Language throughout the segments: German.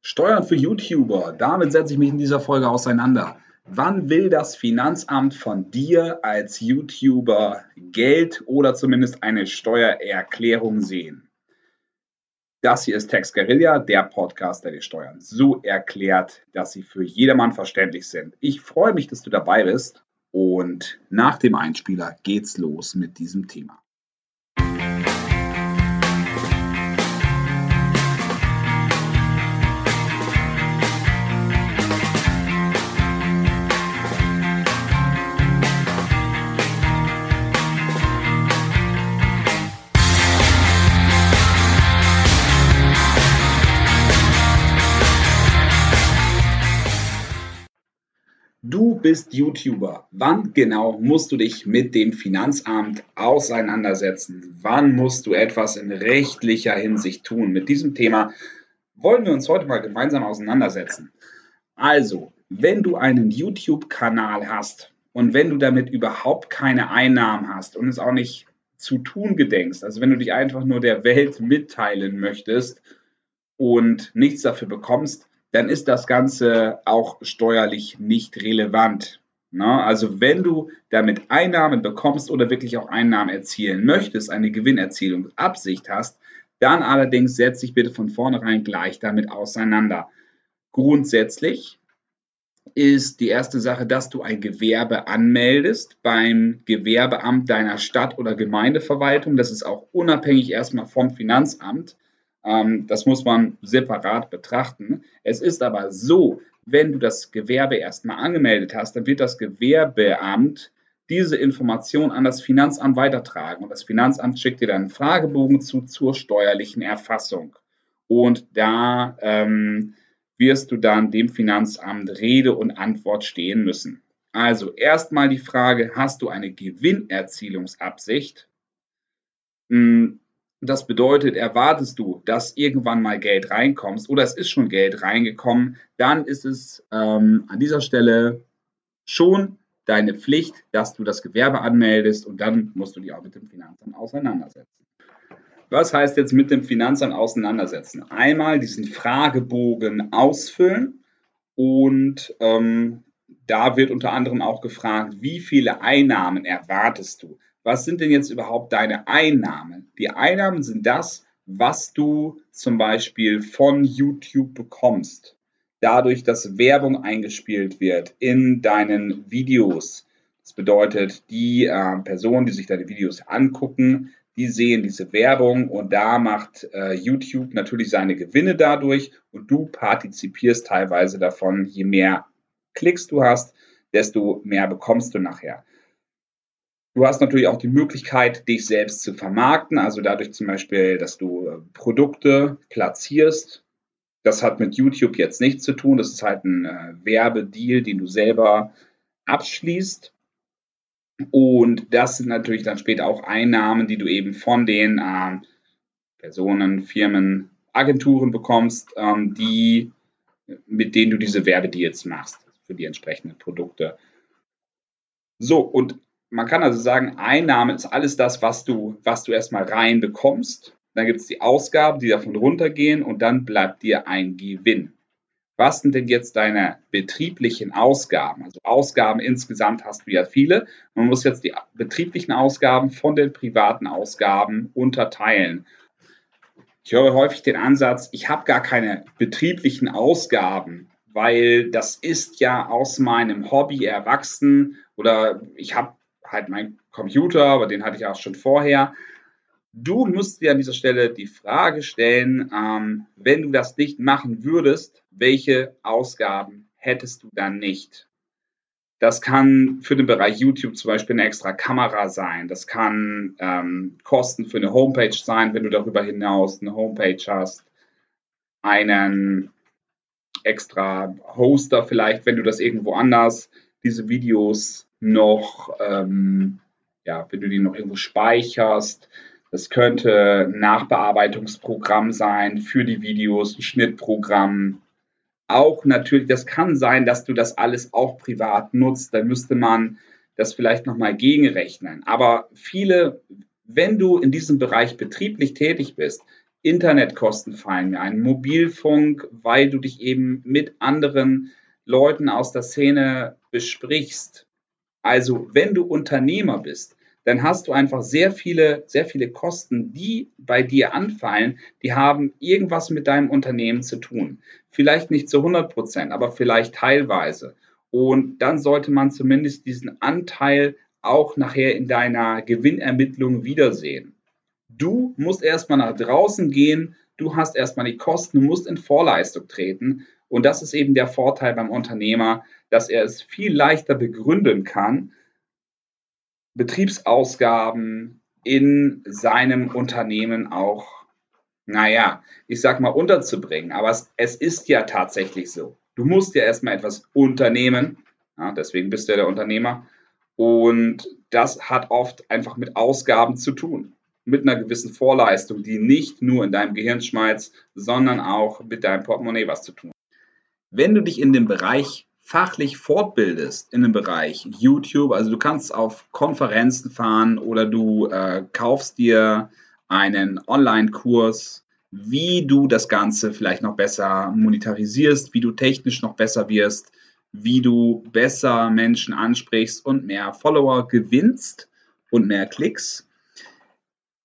Steuern für YouTuber. Damit setze ich mich in dieser Folge auseinander. Wann will das Finanzamt von dir als YouTuber Geld oder zumindest eine Steuererklärung sehen? Das hier ist Tex Guerilla, der Podcast, der die Steuern so erklärt, dass sie für jedermann verständlich sind. Ich freue mich, dass du dabei bist und nach dem Einspieler geht's los mit diesem Thema. Du bist YouTuber. Wann genau musst du dich mit dem Finanzamt auseinandersetzen? Wann musst du etwas in rechtlicher Hinsicht tun? Mit diesem Thema wollen wir uns heute mal gemeinsam auseinandersetzen. Also, wenn du einen YouTube-Kanal hast und wenn du damit überhaupt keine Einnahmen hast und es auch nicht zu tun gedenkst, also wenn du dich einfach nur der Welt mitteilen möchtest und nichts dafür bekommst, dann ist das Ganze auch steuerlich nicht relevant. Na, also wenn du damit Einnahmen bekommst oder wirklich auch Einnahmen erzielen möchtest, eine Gewinnerzielungsabsicht hast, dann allerdings setz dich bitte von vornherein gleich damit auseinander. Grundsätzlich ist die erste Sache, dass du ein Gewerbe anmeldest beim Gewerbeamt deiner Stadt- oder Gemeindeverwaltung. Das ist auch unabhängig erstmal vom Finanzamt. Ähm, das muss man separat betrachten. Es ist aber so, wenn du das Gewerbe erstmal angemeldet hast, dann wird das Gewerbeamt diese Information an das Finanzamt weitertragen. Und das Finanzamt schickt dir dann einen Fragebogen zu zur steuerlichen Erfassung. Und da ähm, wirst du dann dem Finanzamt Rede und Antwort stehen müssen. Also erstmal die Frage, hast du eine Gewinnerzielungsabsicht? Hm, das bedeutet, erwartest du, dass irgendwann mal Geld reinkommt oder es ist schon Geld reingekommen, dann ist es ähm, an dieser Stelle schon deine Pflicht, dass du das Gewerbe anmeldest und dann musst du dich auch mit dem Finanzamt auseinandersetzen. Was heißt jetzt mit dem Finanzamt auseinandersetzen? Einmal diesen Fragebogen ausfüllen und ähm, da wird unter anderem auch gefragt, wie viele Einnahmen erwartest du? Was sind denn jetzt überhaupt deine Einnahmen? Die Einnahmen sind das, was du zum Beispiel von YouTube bekommst. Dadurch, dass Werbung eingespielt wird in deinen Videos. Das bedeutet, die äh, Personen, die sich deine Videos angucken, die sehen diese Werbung und da macht äh, YouTube natürlich seine Gewinne dadurch und du partizipierst teilweise davon. Je mehr Klicks du hast, desto mehr bekommst du nachher. Du hast natürlich auch die Möglichkeit, dich selbst zu vermarkten, also dadurch zum Beispiel, dass du äh, Produkte platzierst. Das hat mit YouTube jetzt nichts zu tun. Das ist halt ein äh, Werbedeal, den du selber abschließt. Und das sind natürlich dann später auch Einnahmen, die du eben von den äh, Personen, Firmen, Agenturen bekommst, ähm, die, mit denen du diese Werbedeals machst für die entsprechenden Produkte. So, und man kann also sagen, Einnahme ist alles das, was du, was du erstmal rein bekommst. Dann gibt es die Ausgaben, die davon runtergehen und dann bleibt dir ein Gewinn. Was sind denn jetzt deine betrieblichen Ausgaben? Also Ausgaben insgesamt hast du ja viele. Man muss jetzt die betrieblichen Ausgaben von den privaten Ausgaben unterteilen. Ich höre häufig den Ansatz, ich habe gar keine betrieblichen Ausgaben, weil das ist ja aus meinem Hobby erwachsen oder ich habe halt mein Computer, aber den hatte ich auch schon vorher. Du musst dir an dieser Stelle die Frage stellen, ähm, wenn du das nicht machen würdest, welche Ausgaben hättest du dann nicht? Das kann für den Bereich YouTube zum Beispiel eine extra Kamera sein. Das kann ähm, Kosten für eine Homepage sein, wenn du darüber hinaus eine Homepage hast. Einen extra Hoster vielleicht, wenn du das irgendwo anders diese Videos noch, ähm, ja, wenn du die noch irgendwo speicherst. Das könnte ein Nachbearbeitungsprogramm sein für die Videos, ein Schnittprogramm. Auch natürlich, das kann sein, dass du das alles auch privat nutzt. Dann müsste man das vielleicht nochmal gegenrechnen. Aber viele, wenn du in diesem Bereich betrieblich tätig bist, Internetkosten fallen mir ein, Mobilfunk, weil du dich eben mit anderen Leuten aus der Szene besprichst. Also wenn du Unternehmer bist, dann hast du einfach sehr viele, sehr viele Kosten, die bei dir anfallen, die haben irgendwas mit deinem Unternehmen zu tun. Vielleicht nicht zu 100 Prozent, aber vielleicht teilweise. Und dann sollte man zumindest diesen Anteil auch nachher in deiner Gewinnermittlung wiedersehen. Du musst erstmal nach draußen gehen, du hast erstmal die Kosten, du musst in Vorleistung treten. Und das ist eben der Vorteil beim Unternehmer, dass er es viel leichter begründen kann, Betriebsausgaben in seinem Unternehmen auch, naja, ich sag mal, unterzubringen. Aber es, es ist ja tatsächlich so. Du musst ja erstmal etwas unternehmen. Ja, deswegen bist du ja der Unternehmer. Und das hat oft einfach mit Ausgaben zu tun. Mit einer gewissen Vorleistung, die nicht nur in deinem Gehirn schmeißt, sondern auch mit deinem Portemonnaie was zu tun. Wenn du dich in dem Bereich fachlich fortbildest in dem Bereich YouTube, also du kannst auf Konferenzen fahren oder du äh, kaufst dir einen Online-Kurs, wie du das Ganze vielleicht noch besser monetarisierst, wie du technisch noch besser wirst, wie du besser Menschen ansprichst und mehr Follower gewinnst und mehr Klicks.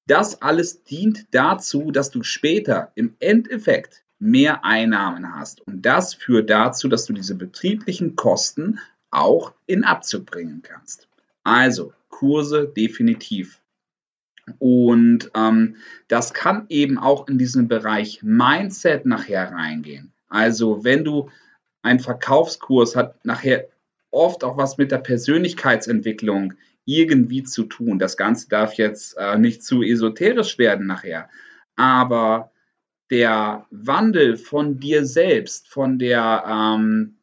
Das alles dient dazu, dass du später im Endeffekt mehr Einnahmen hast. Und das führt dazu, dass du diese betrieblichen Kosten auch in Abzug bringen kannst. Also Kurse definitiv. Und ähm, das kann eben auch in diesen Bereich Mindset nachher reingehen. Also wenn du ein Verkaufskurs hat nachher oft auch was mit der Persönlichkeitsentwicklung irgendwie zu tun. Das Ganze darf jetzt äh, nicht zu esoterisch werden nachher, aber der Wandel von dir selbst, von der ähm,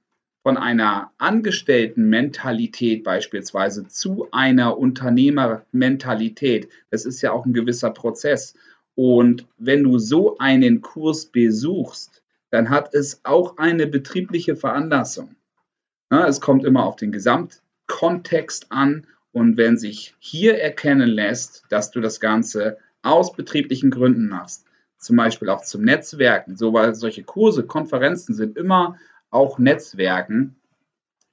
von einer Angestelltenmentalität beispielsweise zu einer Unternehmermentalität, das ist ja auch ein gewisser Prozess. Und wenn du so einen Kurs besuchst, dann hat es auch eine betriebliche Veranlassung. Ja, es kommt immer auf den Gesamtkontext an und wenn sich hier erkennen lässt, dass du das Ganze aus betrieblichen Gründen machst, zum Beispiel auch zum Netzwerken. So, weil solche Kurse, Konferenzen sind immer auch Netzwerken.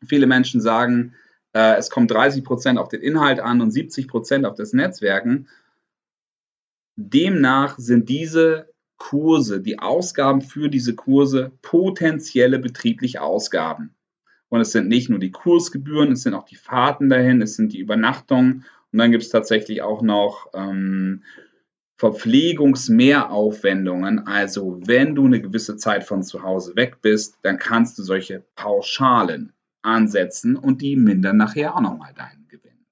Viele Menschen sagen, äh, es kommt 30 Prozent auf den Inhalt an und 70 Prozent auf das Netzwerken. Demnach sind diese Kurse, die Ausgaben für diese Kurse potenzielle betriebliche Ausgaben. Und es sind nicht nur die Kursgebühren, es sind auch die Fahrten dahin, es sind die Übernachtungen und dann gibt es tatsächlich auch noch ähm, Verpflegungsmehraufwendungen, also wenn du eine gewisse Zeit von zu Hause weg bist, dann kannst du solche Pauschalen ansetzen und die mindern nachher auch nochmal deinen Gewinn.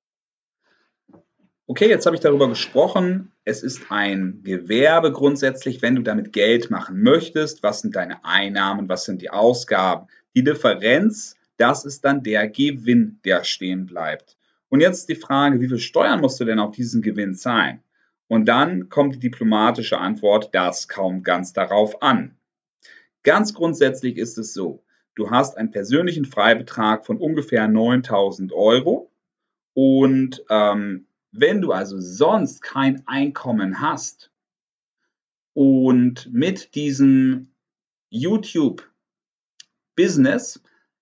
Okay, jetzt habe ich darüber gesprochen. Es ist ein Gewerbe grundsätzlich, wenn du damit Geld machen möchtest. Was sind deine Einnahmen? Was sind die Ausgaben? Die Differenz, das ist dann der Gewinn, der stehen bleibt. Und jetzt die Frage, wie viel Steuern musst du denn auf diesen Gewinn zahlen? Und dann kommt die diplomatische Antwort, das kaum ganz darauf an. Ganz grundsätzlich ist es so, du hast einen persönlichen Freibetrag von ungefähr 9000 Euro und ähm, wenn du also sonst kein Einkommen hast und mit diesem YouTube-Business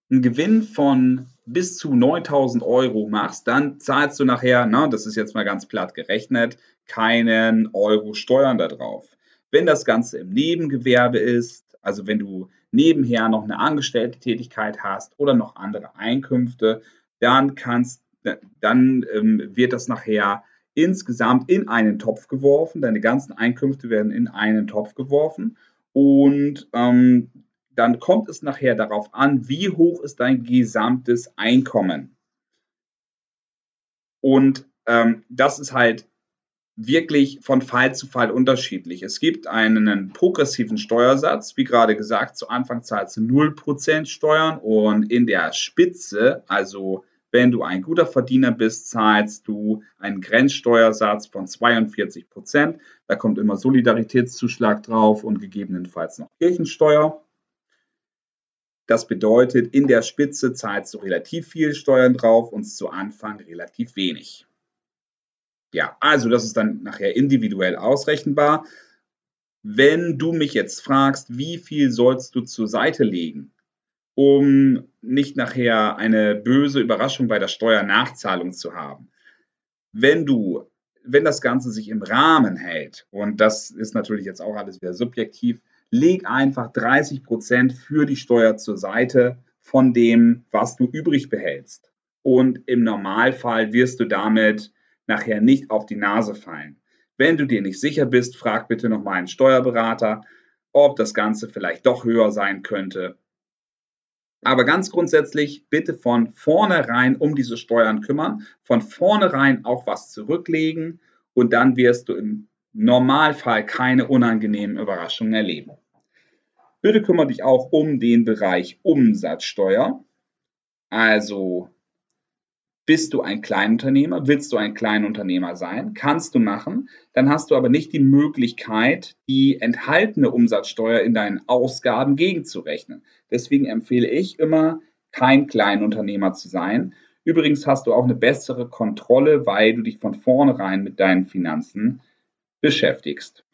einen Gewinn von bis zu 9000 Euro machst, dann zahlst du nachher, na, das ist jetzt mal ganz platt gerechnet, keinen Euro Steuern darauf. Wenn das Ganze im Nebengewerbe ist, also wenn du nebenher noch eine angestellte Tätigkeit hast oder noch andere Einkünfte, dann kannst, dann ähm, wird das nachher insgesamt in einen Topf geworfen. Deine ganzen Einkünfte werden in einen Topf geworfen und ähm, dann kommt es nachher darauf an, wie hoch ist dein gesamtes Einkommen. Und ähm, das ist halt wirklich von Fall zu Fall unterschiedlich. Es gibt einen progressiven Steuersatz, wie gerade gesagt, zu Anfang zahlst du 0% Steuern und in der Spitze, also wenn du ein guter Verdiener bist, zahlst du einen Grenzsteuersatz von 42% Da kommt immer Solidaritätszuschlag drauf und gegebenenfalls noch Kirchensteuer. Das bedeutet, in der Spitze zahlst du relativ viel Steuern drauf und zu Anfang relativ wenig. Ja, also das ist dann nachher individuell ausrechenbar. Wenn du mich jetzt fragst, wie viel sollst du zur Seite legen, um nicht nachher eine böse Überraschung bei der Steuernachzahlung zu haben. Wenn du, wenn das Ganze sich im Rahmen hält, und das ist natürlich jetzt auch alles wieder subjektiv, leg einfach 30 Prozent für die Steuer zur Seite von dem, was du übrig behältst. Und im Normalfall wirst du damit nachher nicht auf die Nase fallen. Wenn du dir nicht sicher bist, frag bitte nochmal einen Steuerberater, ob das Ganze vielleicht doch höher sein könnte aber ganz grundsätzlich bitte von vornherein um diese Steuern kümmern, von vornherein auch was zurücklegen und dann wirst du im Normalfall keine unangenehmen Überraschungen erleben. Bitte kümmere dich auch um den Bereich Umsatzsteuer. Also bist du ein Kleinunternehmer? Willst du ein Kleinunternehmer sein? Kannst du machen. Dann hast du aber nicht die Möglichkeit, die enthaltene Umsatzsteuer in deinen Ausgaben gegenzurechnen. Deswegen empfehle ich immer, kein Kleinunternehmer zu sein. Übrigens hast du auch eine bessere Kontrolle, weil du dich von vornherein mit deinen Finanzen beschäftigst.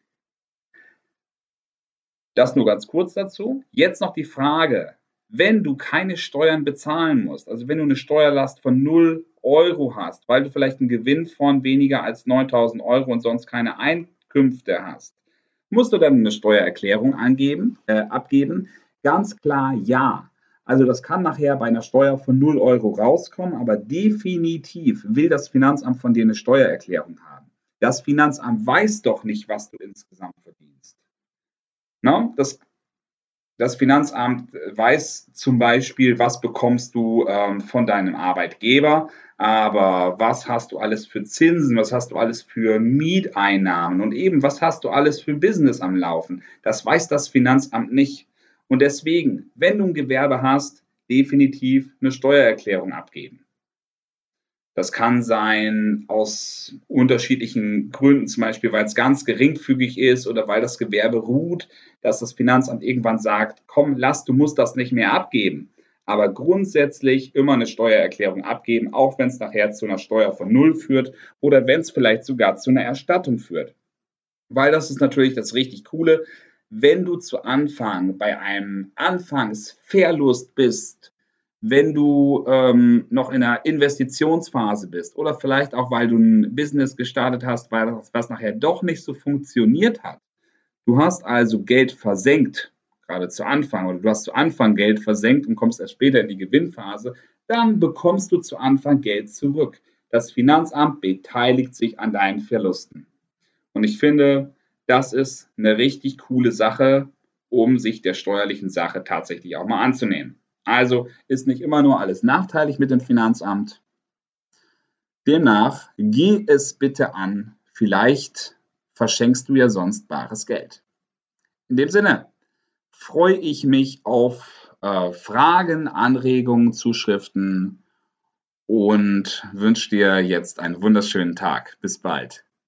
Das nur ganz kurz dazu. Jetzt noch die Frage, wenn du keine Steuern bezahlen musst, also wenn du eine Steuerlast von 0 Euro hast, weil du vielleicht einen Gewinn von weniger als 9000 Euro und sonst keine Einkünfte hast, musst du dann eine Steuererklärung angeben, äh, abgeben? Ganz klar ja. Also das kann nachher bei einer Steuer von 0 Euro rauskommen, aber definitiv will das Finanzamt von dir eine Steuererklärung haben. Das Finanzamt weiß doch nicht, was du insgesamt verdienst. No? Das das Finanzamt weiß zum Beispiel, was bekommst du ähm, von deinem Arbeitgeber, aber was hast du alles für Zinsen, was hast du alles für Mieteinnahmen und eben, was hast du alles für Business am Laufen. Das weiß das Finanzamt nicht. Und deswegen, wenn du ein Gewerbe hast, definitiv eine Steuererklärung abgeben. Das kann sein aus unterschiedlichen Gründen, zum Beispiel, weil es ganz geringfügig ist oder weil das Gewerbe ruht, dass das Finanzamt irgendwann sagt, komm, lass, du musst das nicht mehr abgeben. Aber grundsätzlich immer eine Steuererklärung abgeben, auch wenn es nachher zu einer Steuer von Null führt oder wenn es vielleicht sogar zu einer Erstattung führt. Weil das ist natürlich das richtig Coole. Wenn du zu Anfang bei einem Anfangsverlust bist, wenn du ähm, noch in einer Investitionsphase bist oder vielleicht auch, weil du ein Business gestartet hast, weil das, was nachher doch nicht so funktioniert hat. Du hast also Geld versenkt, gerade zu Anfang, oder du hast zu Anfang Geld versenkt und kommst erst später in die Gewinnphase, dann bekommst du zu Anfang Geld zurück. Das Finanzamt beteiligt sich an deinen Verlusten. Und ich finde, das ist eine richtig coole Sache, um sich der steuerlichen Sache tatsächlich auch mal anzunehmen. Also ist nicht immer nur alles nachteilig mit dem Finanzamt. Demnach geh es bitte an. Vielleicht verschenkst du ja sonst bares Geld. In dem Sinne freue ich mich auf äh, Fragen, Anregungen, Zuschriften und wünsche dir jetzt einen wunderschönen Tag. Bis bald.